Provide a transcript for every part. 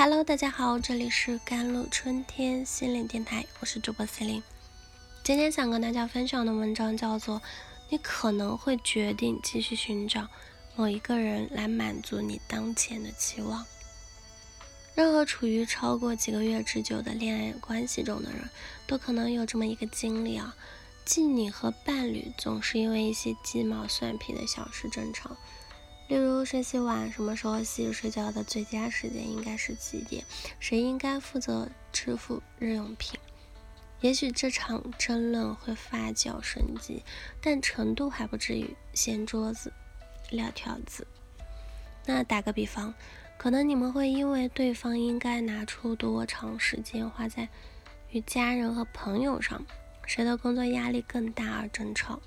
Hello，大家好，这里是甘露春天心灵电台，我是主播 C 琳。今天想跟大家分享的文章叫做《你可能会决定继续寻找某一个人来满足你当前的期望》。任何处于超过几个月之久的恋爱关系中的人，都可能有这么一个经历啊，即你和伴侣总是因为一些鸡毛蒜皮的小事争吵。例如谁洗碗、什么时候洗、睡觉的最佳时间应该是几点、谁应该负责支付日用品。也许这场争论会发酵升级，但程度还不至于掀桌子、撂挑子。那打个比方，可能你们会因为对方应该拿出多长时间花在与家人和朋友上，谁的工作压力更大而争吵。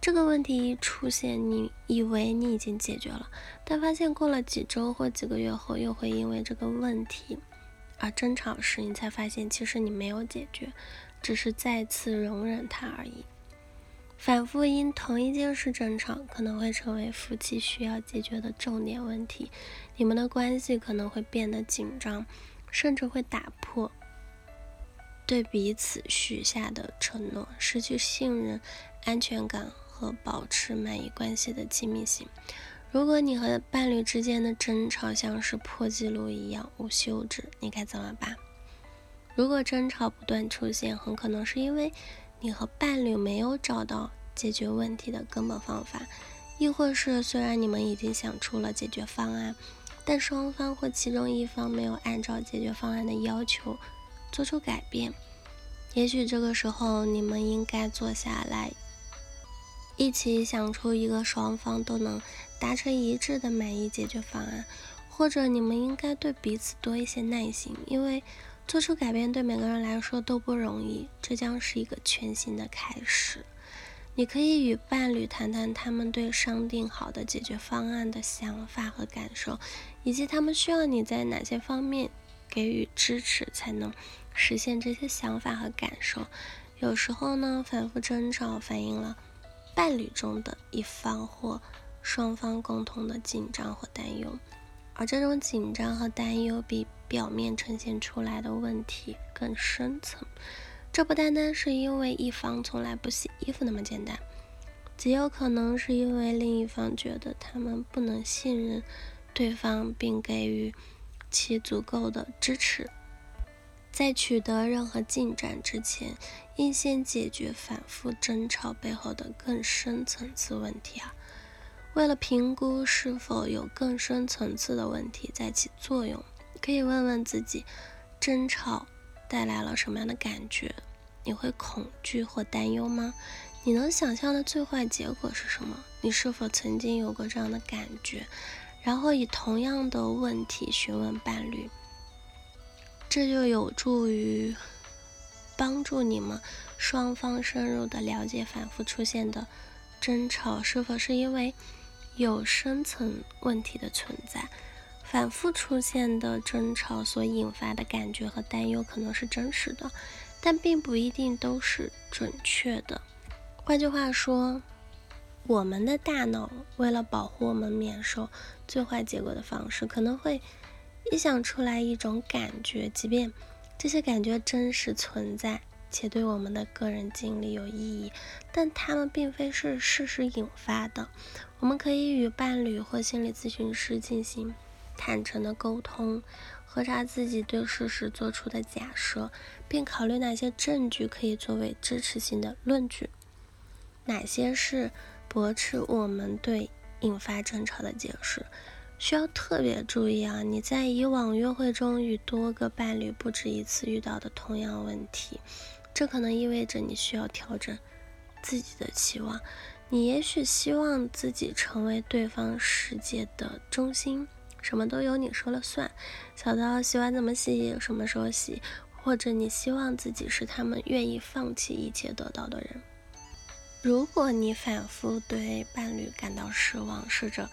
这个问题一出现，你以为你已经解决了，但发现过了几周或几个月后，又会因为这个问题而争吵时，你才发现其实你没有解决，只是再次容忍它而已。反复因同一件事争吵，可能会成为夫妻需要解决的重点问题，你们的关系可能会变得紧张，甚至会打破对彼此许下的承诺，失去信任、安全感。和保持满意关系的亲密性。如果你和伴侣之间的争吵像是破纪录一样无休止，你该怎么办？如果争吵不断出现，很可能是因为你和伴侣没有找到解决问题的根本方法，亦或是虽然你们已经想出了解决方案，但双方或其中一方没有按照解决方案的要求做出改变。也许这个时候你们应该坐下来。一起想出一个双方都能达成一致的满意解决方案，或者你们应该对彼此多一些耐心，因为做出改变对每个人来说都不容易。这将是一个全新的开始。你可以与伴侣谈谈他们对商定好的解决方案的想法和感受，以及他们需要你在哪些方面给予支持才能实现这些想法和感受。有时候呢，反复争吵反映了。伴侣中的一方或双方共同的紧张或担忧，而这种紧张和担忧比表面呈现出来的问题更深层。这不单单是因为一方从来不洗衣服那么简单，极有可能是因为另一方觉得他们不能信任对方，并给予其足够的支持。在取得任何进展之前，应先解决反复争吵背后的更深层次问题啊！为了评估是否有更深层次的问题在起作用，可以问问自己：争吵带来了什么样的感觉？你会恐惧或担忧吗？你能想象的最坏结果是什么？你是否曾经有过这样的感觉？然后以同样的问题询问伴侣。这就有助于帮助你们双方深入的了解反复出现的争吵是否是因为有深层问题的存在。反复出现的争吵所引发的感觉和担忧可能是真实的，但并不一定都是准确的。换句话说，我们的大脑为了保护我们免受最坏结果的方式，可能会。臆想出来一种感觉，即便这些感觉真实存在且对我们的个人经历有意义，但它们并非是事实引发的。我们可以与伴侣或心理咨询师进行坦诚的沟通，核查自己对事实做出的假设，并考虑哪些证据可以作为支持性的论据，哪些是驳斥我们对引发争吵的解释。需要特别注意啊！你在以往约会中与多个伴侣不止一次遇到的同样问题，这可能意味着你需要调整自己的期望。你也许希望自己成为对方世界的中心，什么都由你说了算，小到洗碗怎么洗、什么时候洗，或者你希望自己是他们愿意放弃一切得到的人。如果你反复对伴侣感到失望，试着。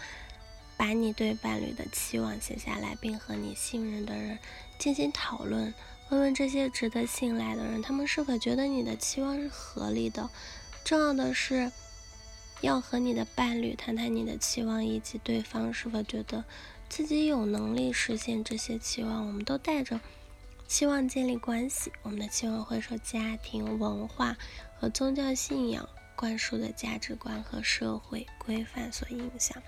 把你对伴侣的期望写下来，并和你信任的人进行讨论。问问这些值得信赖的人，他们是否觉得你的期望是合理的。重要的是，要和你的伴侣谈谈你的期望，以及对方是否觉得自己有能力实现这些期望，我们都带着期望建立关系，我们的期望会受家庭文化和宗教信仰灌输的价值观和社会规范所影响。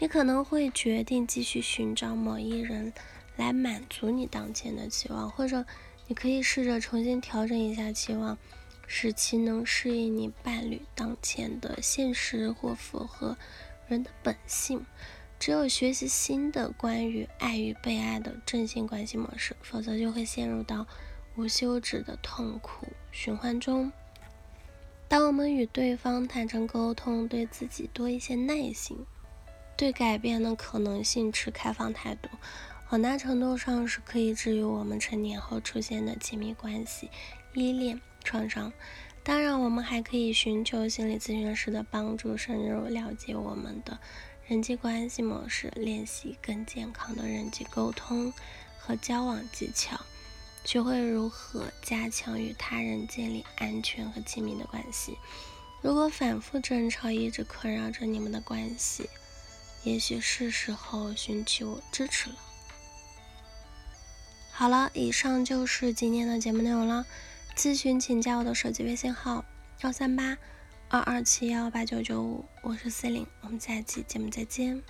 你可能会决定继续寻找某一人来满足你当前的期望，或者你可以试着重新调整一下期望，使其能适应你伴侣当前的现实或符合人的本性。只有学习新的关于爱与被爱的正性关系模式，否则就会陷入到无休止的痛苦循环中。当我们与对方坦诚沟通，对自己多一些耐心，对改变的可能性持开放态度，很大程度上是可以治愈我们成年后出现的亲密关系依恋创伤。当然，我们还可以寻求心理咨询师的帮助，深入了解我们的。人际关系模式，练习更健康的人际沟通和交往技巧，学会如何加强与他人建立安全和亲密的关系。如果反复争吵一直困扰着你们的关系，也许是时候寻求支持了。好了，以上就是今天的节目内容了。咨询请加我的手机微信号：幺三八。二二七幺八九九五，我是 C 零，我们下期节目再见。